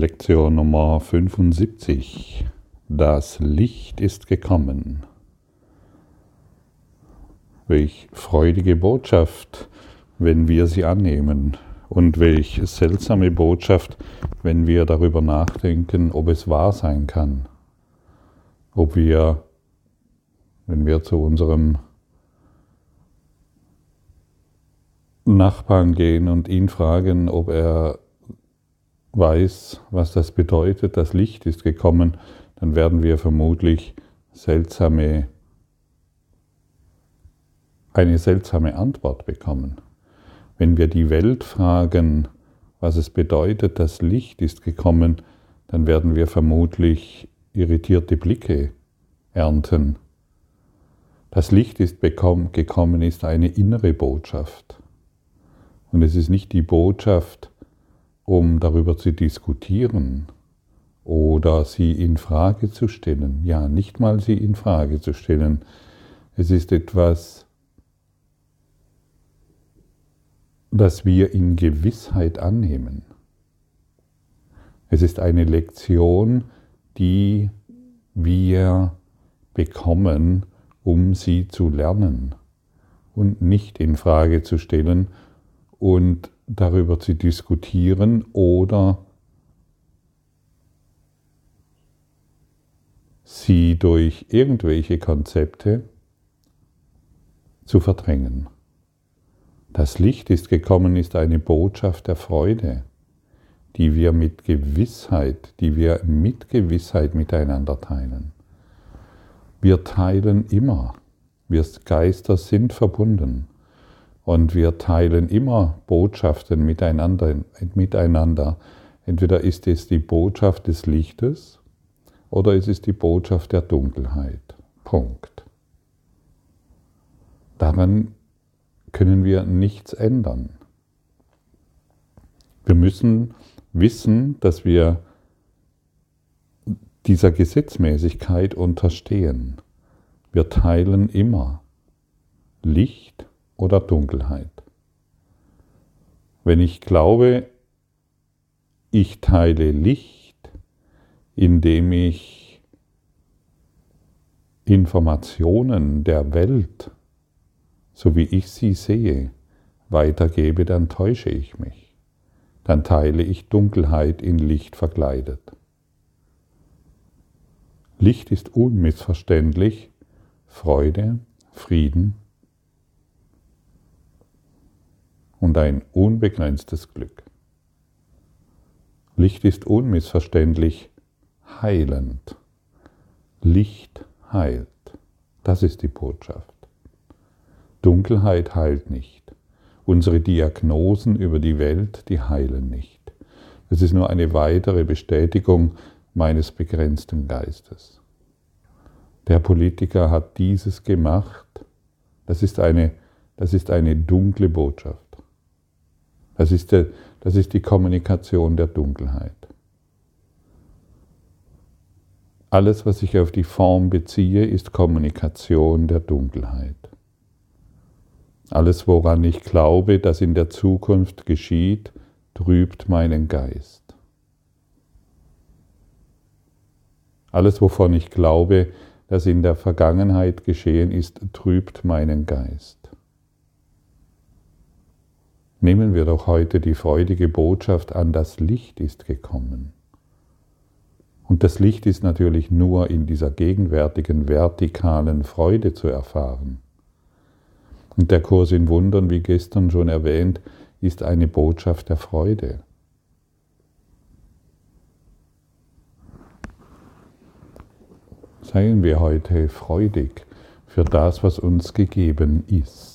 Lektion Nummer 75. Das Licht ist gekommen. Welch freudige Botschaft, wenn wir sie annehmen. Und welch seltsame Botschaft, wenn wir darüber nachdenken, ob es wahr sein kann. Ob wir, wenn wir zu unserem Nachbarn gehen und ihn fragen, ob er weiß, was das bedeutet, das Licht ist gekommen, dann werden wir vermutlich seltsame, eine seltsame Antwort bekommen. Wenn wir die Welt fragen, was es bedeutet, das Licht ist gekommen, dann werden wir vermutlich irritierte Blicke ernten. Das Licht ist gekommen, ist eine innere Botschaft. Und es ist nicht die Botschaft, um darüber zu diskutieren oder sie in Frage zu stellen. Ja, nicht mal sie in Frage zu stellen. Es ist etwas, das wir in Gewissheit annehmen. Es ist eine Lektion, die wir bekommen, um sie zu lernen und nicht in Frage zu stellen und darüber zu diskutieren oder sie durch irgendwelche Konzepte zu verdrängen. Das Licht ist gekommen, ist eine Botschaft der Freude, die wir mit Gewissheit, die wir mit Gewissheit miteinander teilen. Wir teilen immer, wir Geister sind verbunden. Und wir teilen immer Botschaften miteinander, miteinander. Entweder ist es die Botschaft des Lichtes oder es ist die Botschaft der Dunkelheit. Punkt. Daran können wir nichts ändern. Wir müssen wissen, dass wir dieser Gesetzmäßigkeit unterstehen. Wir teilen immer Licht oder Dunkelheit. Wenn ich glaube, ich teile Licht, indem ich Informationen der Welt, so wie ich sie sehe, weitergebe, dann täusche ich mich. Dann teile ich Dunkelheit in Licht verkleidet. Licht ist unmissverständlich Freude, Frieden, und ein unbegrenztes Glück. Licht ist unmissverständlich heilend. Licht heilt. Das ist die Botschaft. Dunkelheit heilt nicht. Unsere Diagnosen über die Welt, die heilen nicht. Es ist nur eine weitere Bestätigung meines begrenzten Geistes. Der Politiker hat dieses gemacht. Das ist eine, das ist eine dunkle Botschaft. Das ist, der, das ist die Kommunikation der Dunkelheit. Alles, was ich auf die Form beziehe, ist Kommunikation der Dunkelheit. Alles, woran ich glaube, dass in der Zukunft geschieht, trübt meinen Geist. Alles, wovon ich glaube, dass in der Vergangenheit geschehen ist, trübt meinen Geist. Nehmen wir doch heute die freudige Botschaft an, das Licht ist gekommen. Und das Licht ist natürlich nur in dieser gegenwärtigen vertikalen Freude zu erfahren. Und der Kurs in Wundern, wie gestern schon erwähnt, ist eine Botschaft der Freude. Seien wir heute freudig für das, was uns gegeben ist.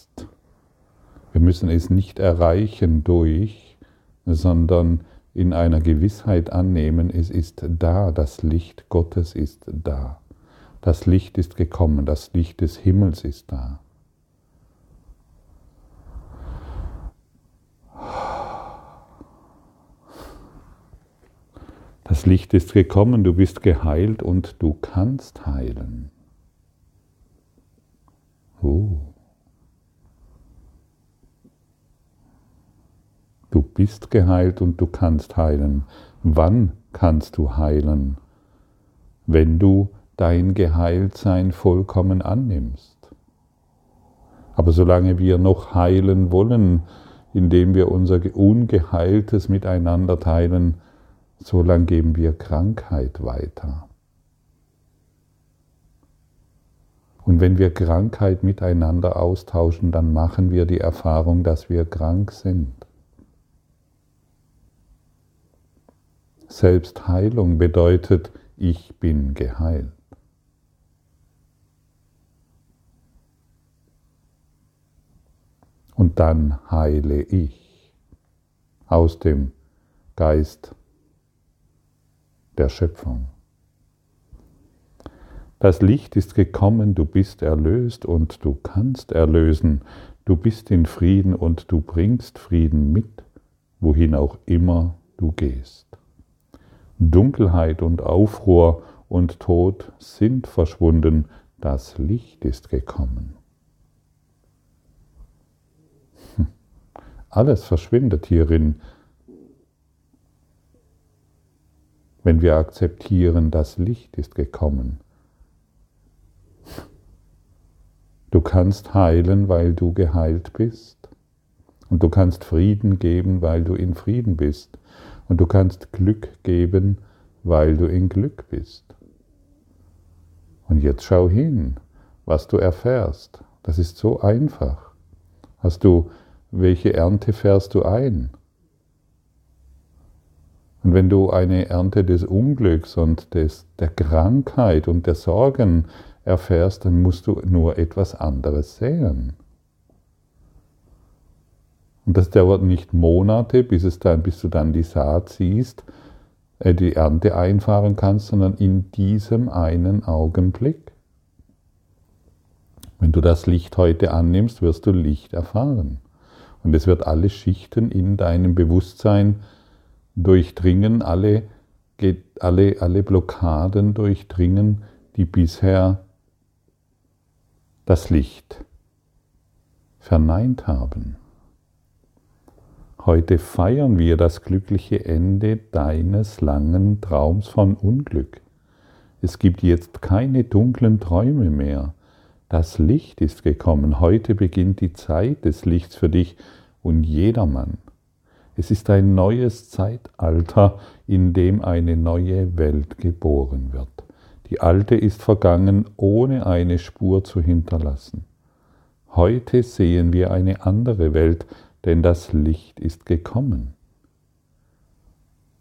Wir müssen es nicht erreichen durch, sondern in einer Gewissheit annehmen, es ist da, das Licht Gottes ist da. Das Licht ist gekommen, das Licht des Himmels ist da. Das Licht ist gekommen, du bist geheilt und du kannst heilen. Oh. Du bist geheilt und du kannst heilen. Wann kannst du heilen, wenn du dein Geheiltsein vollkommen annimmst. Aber solange wir noch heilen wollen, indem wir unser Ungeheiltes miteinander teilen, solange geben wir Krankheit weiter. Und wenn wir Krankheit miteinander austauschen, dann machen wir die Erfahrung, dass wir krank sind. Selbstheilung bedeutet, ich bin geheilt. Und dann heile ich aus dem Geist der Schöpfung. Das Licht ist gekommen, du bist erlöst und du kannst erlösen. Du bist in Frieden und du bringst Frieden mit, wohin auch immer du gehst. Dunkelheit und Aufruhr und Tod sind verschwunden, das Licht ist gekommen. Hm. Alles verschwindet hierin, wenn wir akzeptieren, das Licht ist gekommen. Du kannst heilen, weil du geheilt bist. Und du kannst Frieden geben, weil du in Frieden bist. Und du kannst Glück geben, weil du in Glück bist. Und jetzt schau hin, was du erfährst. Das ist so einfach. Hast du, welche Ernte fährst du ein? Und wenn du eine Ernte des Unglücks und des, der Krankheit und der Sorgen erfährst, dann musst du nur etwas anderes sehen. Und das dauert nicht Monate, bis, es dann, bis du dann die Saat siehst, äh, die Ernte einfahren kannst, sondern in diesem einen Augenblick. Wenn du das Licht heute annimmst, wirst du Licht erfahren. Und es wird alle Schichten in deinem Bewusstsein durchdringen, alle, alle, alle Blockaden durchdringen, die bisher das Licht verneint haben. Heute feiern wir das glückliche Ende deines langen Traums von Unglück. Es gibt jetzt keine dunklen Träume mehr. Das Licht ist gekommen. Heute beginnt die Zeit des Lichts für dich und jedermann. Es ist ein neues Zeitalter, in dem eine neue Welt geboren wird. Die alte ist vergangen, ohne eine Spur zu hinterlassen. Heute sehen wir eine andere Welt, denn das Licht ist gekommen.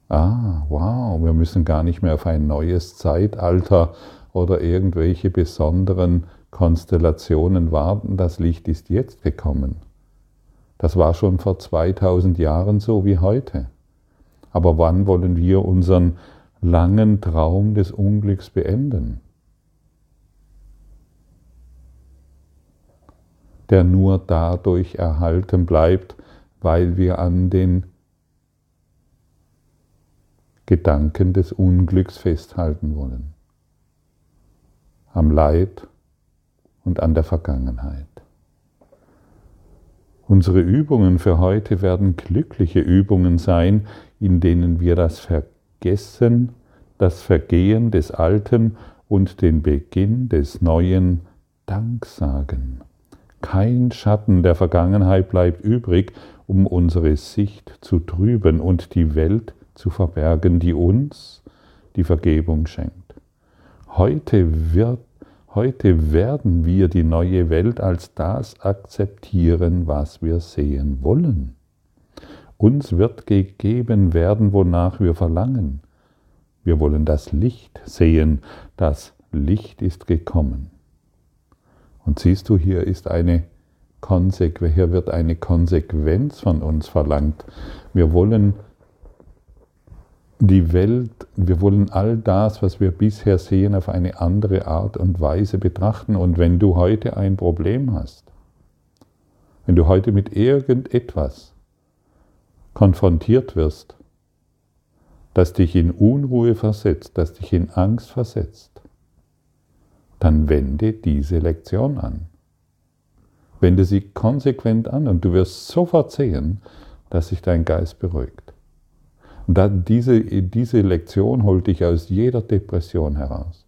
Ah, wow, wir müssen gar nicht mehr auf ein neues Zeitalter oder irgendwelche besonderen Konstellationen warten, das Licht ist jetzt gekommen. Das war schon vor 2000 Jahren so wie heute. Aber wann wollen wir unseren langen Traum des Unglücks beenden? Der nur dadurch erhalten bleibt, weil wir an den Gedanken des Unglücks festhalten wollen, am Leid und an der Vergangenheit. Unsere Übungen für heute werden glückliche Übungen sein, in denen wir das Vergessen, das Vergehen des Alten und den Beginn des Neuen Dank sagen. Kein Schatten der Vergangenheit bleibt übrig, um unsere Sicht zu trüben und die Welt zu verbergen, die uns die Vergebung schenkt. Heute, wird, heute werden wir die neue Welt als das akzeptieren, was wir sehen wollen. Uns wird gegeben werden, wonach wir verlangen. Wir wollen das Licht sehen. Das Licht ist gekommen. Und siehst du, hier ist eine Konsequenz, hier wird eine Konsequenz von uns verlangt. Wir wollen die Welt, wir wollen all das, was wir bisher sehen, auf eine andere Art und Weise betrachten. Und wenn du heute ein Problem hast, wenn du heute mit irgendetwas konfrontiert wirst, das dich in Unruhe versetzt, das dich in Angst versetzt, dann wende diese Lektion an. Wende sie konsequent an und du wirst sofort sehen, dass sich dein Geist beruhigt. Und da, diese, diese Lektion holt dich aus jeder Depression heraus,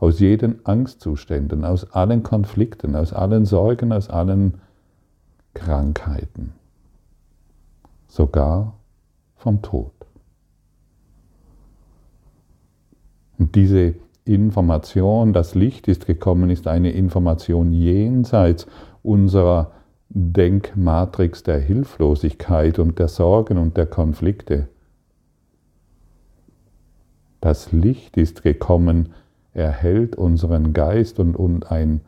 aus jeden Angstzuständen, aus allen Konflikten, aus allen Sorgen, aus allen Krankheiten, sogar vom Tod. Und diese Information, das Licht ist gekommen, ist eine Information jenseits unserer Denkmatrix der Hilflosigkeit und der Sorgen und der Konflikte. Das Licht ist gekommen, erhält unseren Geist und, und ein,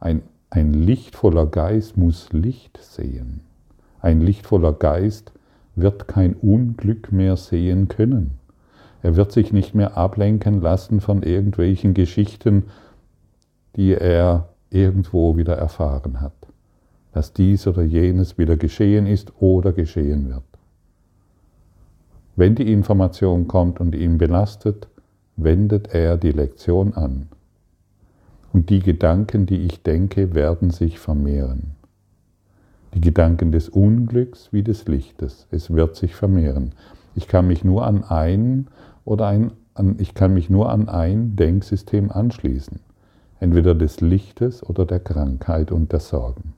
ein, ein lichtvoller Geist muss Licht sehen. Ein lichtvoller Geist wird kein Unglück mehr sehen können. Er wird sich nicht mehr ablenken lassen von irgendwelchen Geschichten, die er irgendwo wieder erfahren hat, dass dies oder jenes wieder geschehen ist oder geschehen wird. Wenn die Information kommt und ihn belastet, wendet er die Lektion an. Und die Gedanken, die ich denke, werden sich vermehren. Die Gedanken des Unglücks wie des Lichtes, es wird sich vermehren. Ich kann mich nur an ein oder ein, ich kann mich nur an ein Denksystem anschließen, entweder des Lichtes oder der Krankheit und der Sorgen.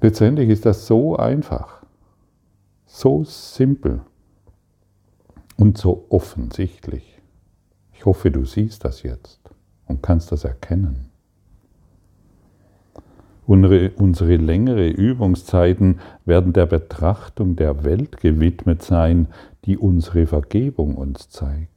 Letztendlich ist das so einfach, so simpel und so offensichtlich. Ich hoffe, du siehst das jetzt und kannst das erkennen. Unsere, unsere längere Übungszeiten werden der Betrachtung der Welt gewidmet sein, die unsere Vergebung uns zeigt.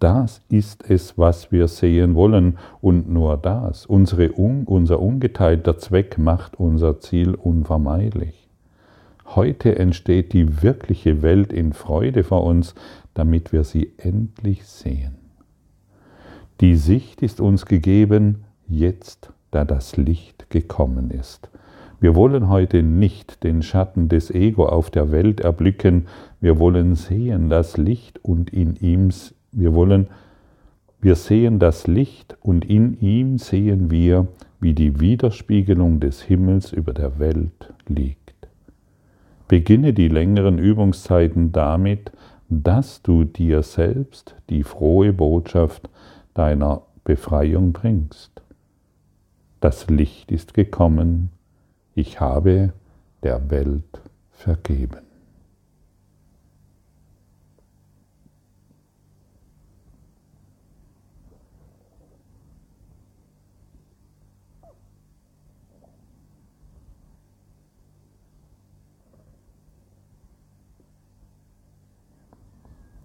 Das ist es, was wir sehen wollen und nur das. Unsere, unser ungeteilter Zweck macht unser Ziel unvermeidlich. Heute entsteht die wirkliche Welt in Freude vor uns, damit wir sie endlich sehen. Die Sicht ist uns gegeben, jetzt da das Licht gekommen ist. Wir wollen heute nicht den Schatten des Ego auf der Welt erblicken, wir wollen sehen das Licht und in ihm, wir wollen, wir sehen das Licht und in ihm sehen wir, wie die Widerspiegelung des Himmels über der Welt liegt. Beginne die längeren Übungszeiten damit, dass du dir selbst die frohe Botschaft deiner Befreiung bringst. Das Licht ist gekommen, ich habe der Welt vergeben.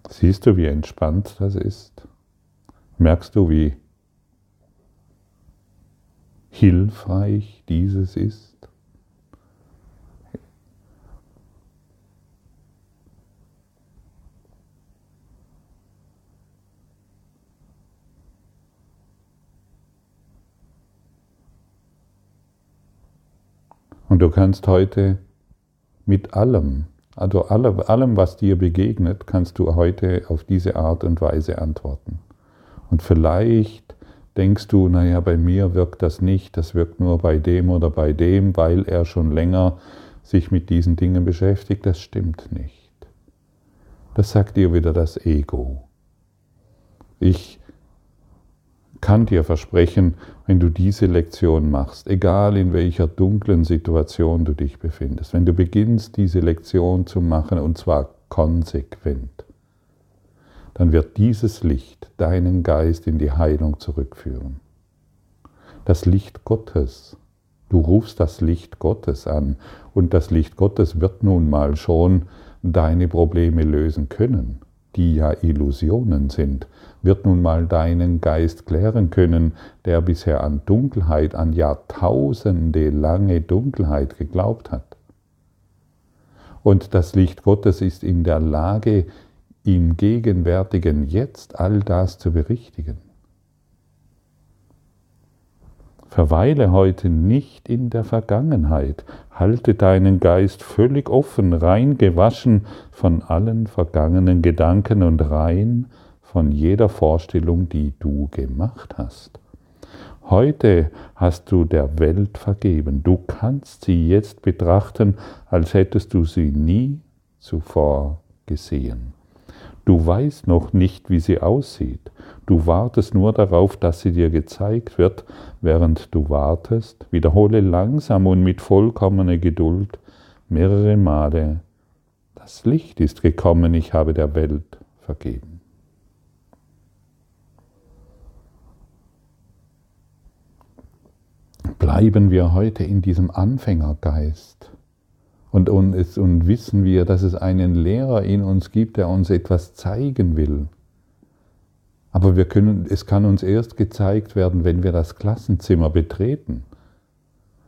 Siehst du, wie entspannt das ist? Merkst du, wie hilfreich dieses ist? Und du kannst heute mit allem, also allem, was dir begegnet, kannst du heute auf diese Art und Weise antworten. Und vielleicht denkst du, naja, bei mir wirkt das nicht, das wirkt nur bei dem oder bei dem, weil er schon länger sich mit diesen Dingen beschäftigt. Das stimmt nicht. Das sagt dir wieder das Ego. Ich kann dir versprechen, wenn du diese Lektion machst, egal in welcher dunklen Situation du dich befindest, wenn du beginnst, diese Lektion zu machen, und zwar konsequent, dann wird dieses Licht deinen Geist in die Heilung zurückführen. Das Licht Gottes. Du rufst das Licht Gottes an und das Licht Gottes wird nun mal schon deine Probleme lösen können, die ja Illusionen sind, wird nun mal deinen Geist klären können, der bisher an Dunkelheit, an Jahrtausende lange Dunkelheit geglaubt hat. Und das Licht Gottes ist in der Lage, im gegenwärtigen Jetzt all das zu berichtigen. Verweile heute nicht in der Vergangenheit, halte deinen Geist völlig offen, rein gewaschen von allen vergangenen Gedanken und rein von jeder Vorstellung, die du gemacht hast. Heute hast du der Welt vergeben. Du kannst sie jetzt betrachten, als hättest du sie nie zuvor gesehen. Du weißt noch nicht, wie sie aussieht. Du wartest nur darauf, dass sie dir gezeigt wird. Während du wartest, wiederhole langsam und mit vollkommener Geduld mehrere Male, das Licht ist gekommen, ich habe der Welt vergeben. Bleiben wir heute in diesem Anfängergeist und, und, und wissen wir, dass es einen Lehrer in uns gibt, der uns etwas zeigen will. Aber wir können, es kann uns erst gezeigt werden, wenn wir das Klassenzimmer betreten.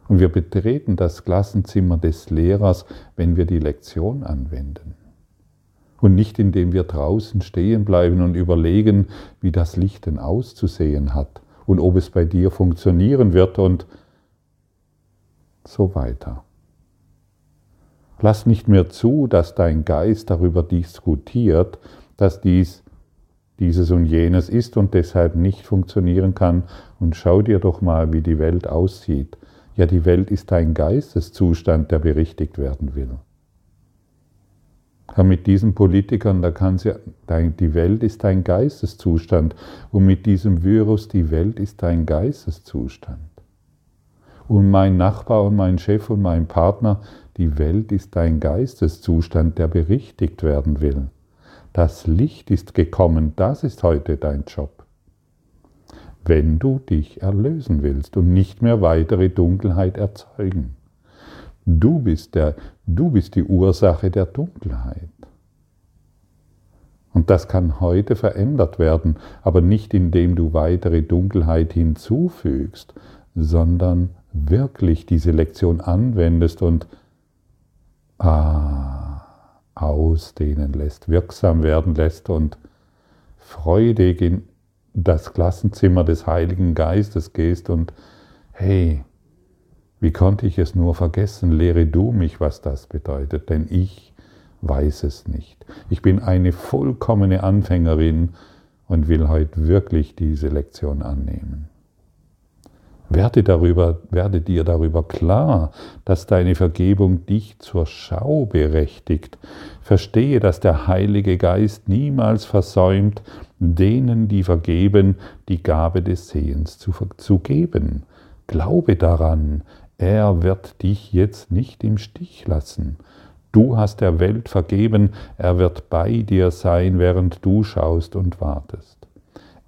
Und wir betreten das Klassenzimmer des Lehrers, wenn wir die Lektion anwenden. Und nicht indem wir draußen stehen bleiben und überlegen, wie das Licht denn auszusehen hat und ob es bei dir funktionieren wird und so weiter. Lass nicht mehr zu, dass dein Geist darüber diskutiert, dass dies dieses und jenes ist und deshalb nicht funktionieren kann. Und schau dir doch mal, wie die Welt aussieht. Ja, die Welt ist ein Geisteszustand, der berichtigt werden will. Ja, mit diesen Politikern, da kann sie, die Welt ist ein Geisteszustand. Und mit diesem Virus, die Welt ist ein Geisteszustand. Und mein Nachbar und mein Chef und mein Partner, die Welt ist ein Geisteszustand, der berichtigt werden will. Das Licht ist gekommen, das ist heute dein Job. Wenn du dich erlösen willst und nicht mehr weitere Dunkelheit erzeugen. Du bist, der, du bist die Ursache der Dunkelheit. Und das kann heute verändert werden, aber nicht indem du weitere Dunkelheit hinzufügst, sondern wirklich diese Lektion anwendest und ah, ausdehnen lässt, wirksam werden lässt und freudig in das Klassenzimmer des Heiligen Geistes gehst und hey, wie konnte ich es nur vergessen? Lehre du mich, was das bedeutet, denn ich weiß es nicht. Ich bin eine vollkommene Anfängerin und will heute wirklich diese Lektion annehmen. Werde, darüber, werde dir darüber klar, dass deine Vergebung dich zur Schau berechtigt. Verstehe, dass der Heilige Geist niemals versäumt, denen, die vergeben, die Gabe des Sehens zu, zu geben. Glaube daran, er wird dich jetzt nicht im Stich lassen. Du hast der Welt vergeben, er wird bei dir sein, während du schaust und wartest.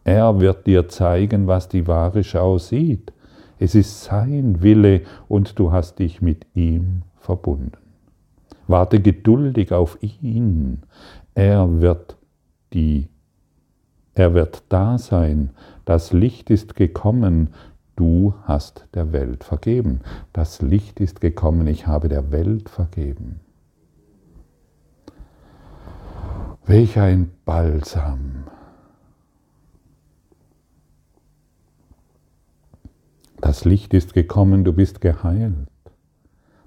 Er wird dir zeigen, was die wahre Schau sieht. Es ist sein Wille und du hast dich mit ihm verbunden. Warte geduldig auf ihn. Er wird die er wird da sein. Das Licht ist gekommen. Du hast der Welt vergeben. Das Licht ist gekommen. Ich habe der Welt vergeben. Welch ein Balsam Das Licht ist gekommen, du bist geheilt.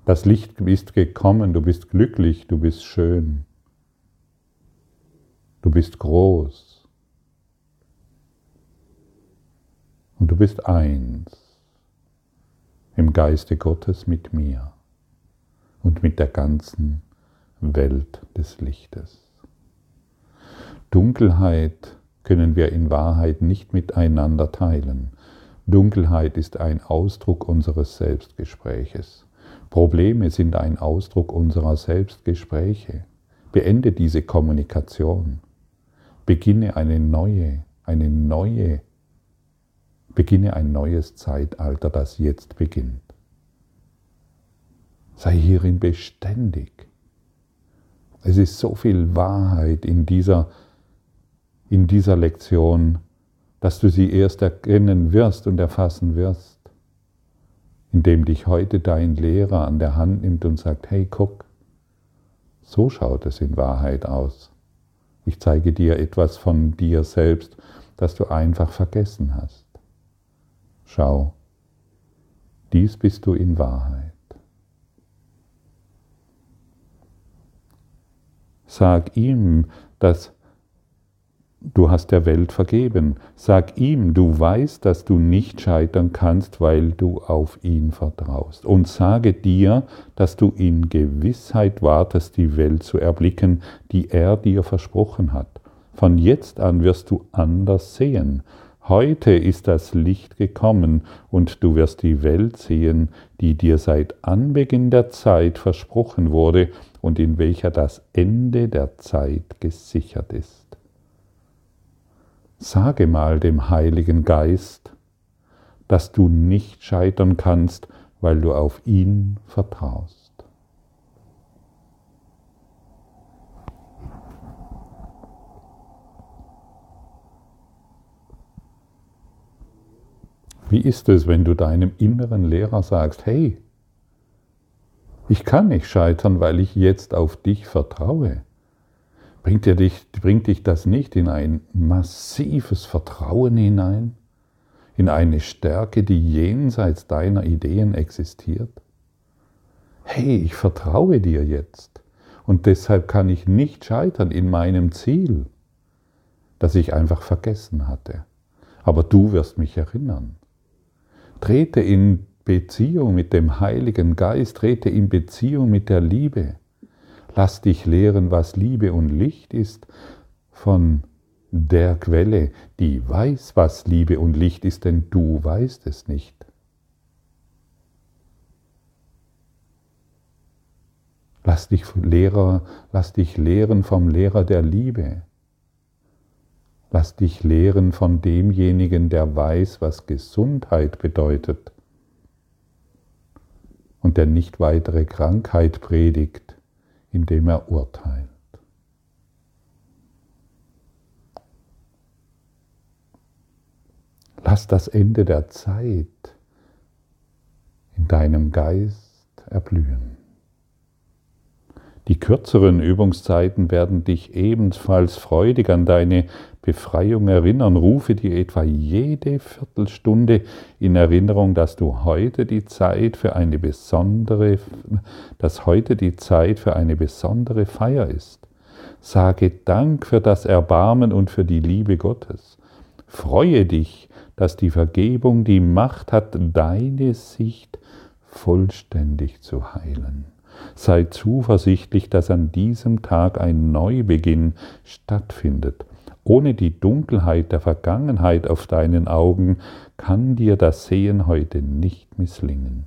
Das Licht ist gekommen, du bist glücklich, du bist schön. Du bist groß. Und du bist eins im Geiste Gottes mit mir und mit der ganzen Welt des Lichtes. Dunkelheit können wir in Wahrheit nicht miteinander teilen. Dunkelheit ist ein Ausdruck unseres Selbstgespräches. Probleme sind ein Ausdruck unserer Selbstgespräche. Beende diese Kommunikation. Beginne eine neue, eine neue, beginne ein neues Zeitalter, das jetzt beginnt. Sei hierin beständig. Es ist so viel Wahrheit in dieser, in dieser Lektion, dass du sie erst erkennen wirst und erfassen wirst, indem dich heute dein Lehrer an der Hand nimmt und sagt, hey, guck, so schaut es in Wahrheit aus. Ich zeige dir etwas von dir selbst, das du einfach vergessen hast. Schau, dies bist du in Wahrheit. Sag ihm, dass du hast der Welt vergeben. Sag ihm, du weißt, dass du nicht scheitern kannst, weil du auf ihn vertraust. Und sage dir, dass du in Gewissheit wartest, die Welt zu erblicken, die er dir versprochen hat. Von jetzt an wirst du anders sehen. Heute ist das Licht gekommen und du wirst die Welt sehen, die dir seit Anbeginn der Zeit versprochen wurde und in welcher das Ende der Zeit gesichert ist. Sage mal dem Heiligen Geist, dass du nicht scheitern kannst, weil du auf ihn vertraust. Wie ist es, wenn du deinem inneren Lehrer sagst, hey, ich kann nicht scheitern, weil ich jetzt auf dich vertraue? Bringt, dich, bringt dich das nicht in ein massives Vertrauen hinein? In eine Stärke, die jenseits deiner Ideen existiert? Hey, ich vertraue dir jetzt und deshalb kann ich nicht scheitern in meinem Ziel, das ich einfach vergessen hatte. Aber du wirst mich erinnern. Trete in Beziehung mit dem Heiligen Geist, trete in Beziehung mit der Liebe. Lass dich lehren, was Liebe und Licht ist, von der Quelle, die weiß, was Liebe und Licht ist, denn du weißt es nicht. Lass dich, Lehrer, lass dich lehren vom Lehrer der Liebe. Lass dich lehren von demjenigen, der weiß, was Gesundheit bedeutet und der nicht weitere Krankheit predigt indem er urteilt. Lass das Ende der Zeit in deinem Geist erblühen. Die kürzeren Übungszeiten werden dich ebenfalls freudig an deine Befreiung erinnern. Rufe dir etwa jede Viertelstunde in Erinnerung, dass du heute die Zeit für eine besondere, dass heute die Zeit für eine besondere Feier ist. Sage Dank für das Erbarmen und für die Liebe Gottes. Freue dich, dass die Vergebung die Macht hat, deine Sicht vollständig zu heilen. Sei zuversichtlich, dass an diesem Tag ein Neubeginn stattfindet. Ohne die Dunkelheit der Vergangenheit auf deinen Augen kann dir das Sehen heute nicht misslingen.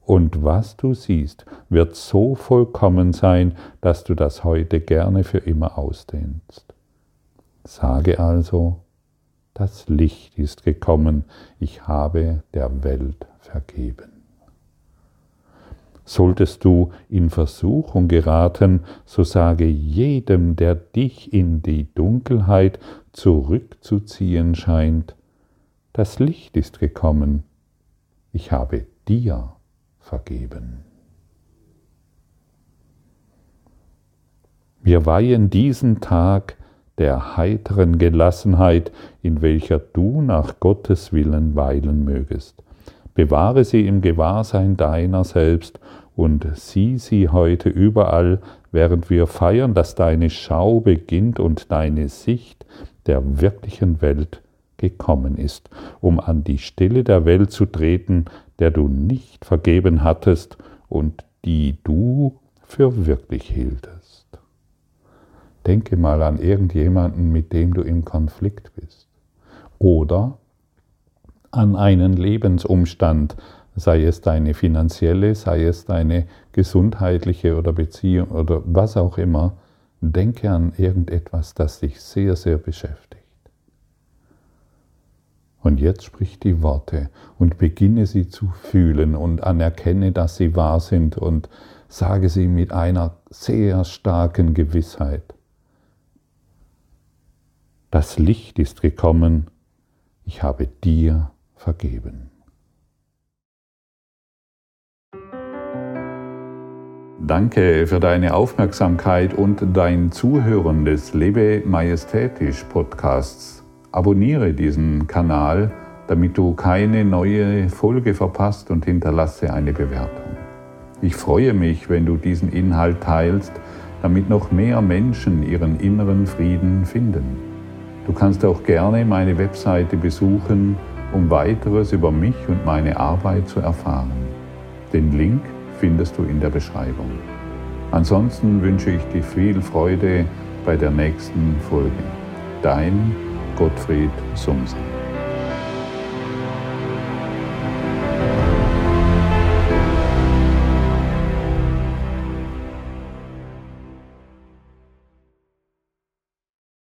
Und was du siehst, wird so vollkommen sein, dass du das heute gerne für immer ausdehnst. Sage also, das Licht ist gekommen, ich habe der Welt vergeben. Solltest du in Versuchung geraten, so sage jedem, der dich in die Dunkelheit zurückzuziehen scheint, das Licht ist gekommen, ich habe dir vergeben. Wir weihen diesen Tag der heiteren Gelassenheit, in welcher du nach Gottes Willen weilen mögest. Bewahre sie im Gewahrsein deiner selbst und sieh sie heute überall, während wir feiern, dass deine Schau beginnt und deine Sicht der wirklichen Welt gekommen ist, um an die Stelle der Welt zu treten, der du nicht vergeben hattest und die du für wirklich hieltest. Denke mal an irgendjemanden, mit dem du im Konflikt bist. Oder an einen Lebensumstand, sei es deine finanzielle, sei es deine gesundheitliche oder Beziehung oder was auch immer, denke an irgendetwas, das dich sehr, sehr beschäftigt. Und jetzt sprich die Worte und beginne sie zu fühlen und anerkenne, dass sie wahr sind und sage sie mit einer sehr starken Gewissheit. Das Licht ist gekommen, ich habe dir vergeben. Danke für deine Aufmerksamkeit und dein Zuhören des Lebe Majestätisch Podcasts. Abonniere diesen Kanal, damit du keine neue Folge verpasst und hinterlasse eine Bewertung. Ich freue mich, wenn du diesen Inhalt teilst, damit noch mehr Menschen ihren inneren Frieden finden. Du kannst auch gerne meine Webseite besuchen, um weiteres über mich und meine Arbeit zu erfahren. Den Link findest du in der Beschreibung. Ansonsten wünsche ich dir viel Freude bei der nächsten Folge. Dein Gottfried Sumsen.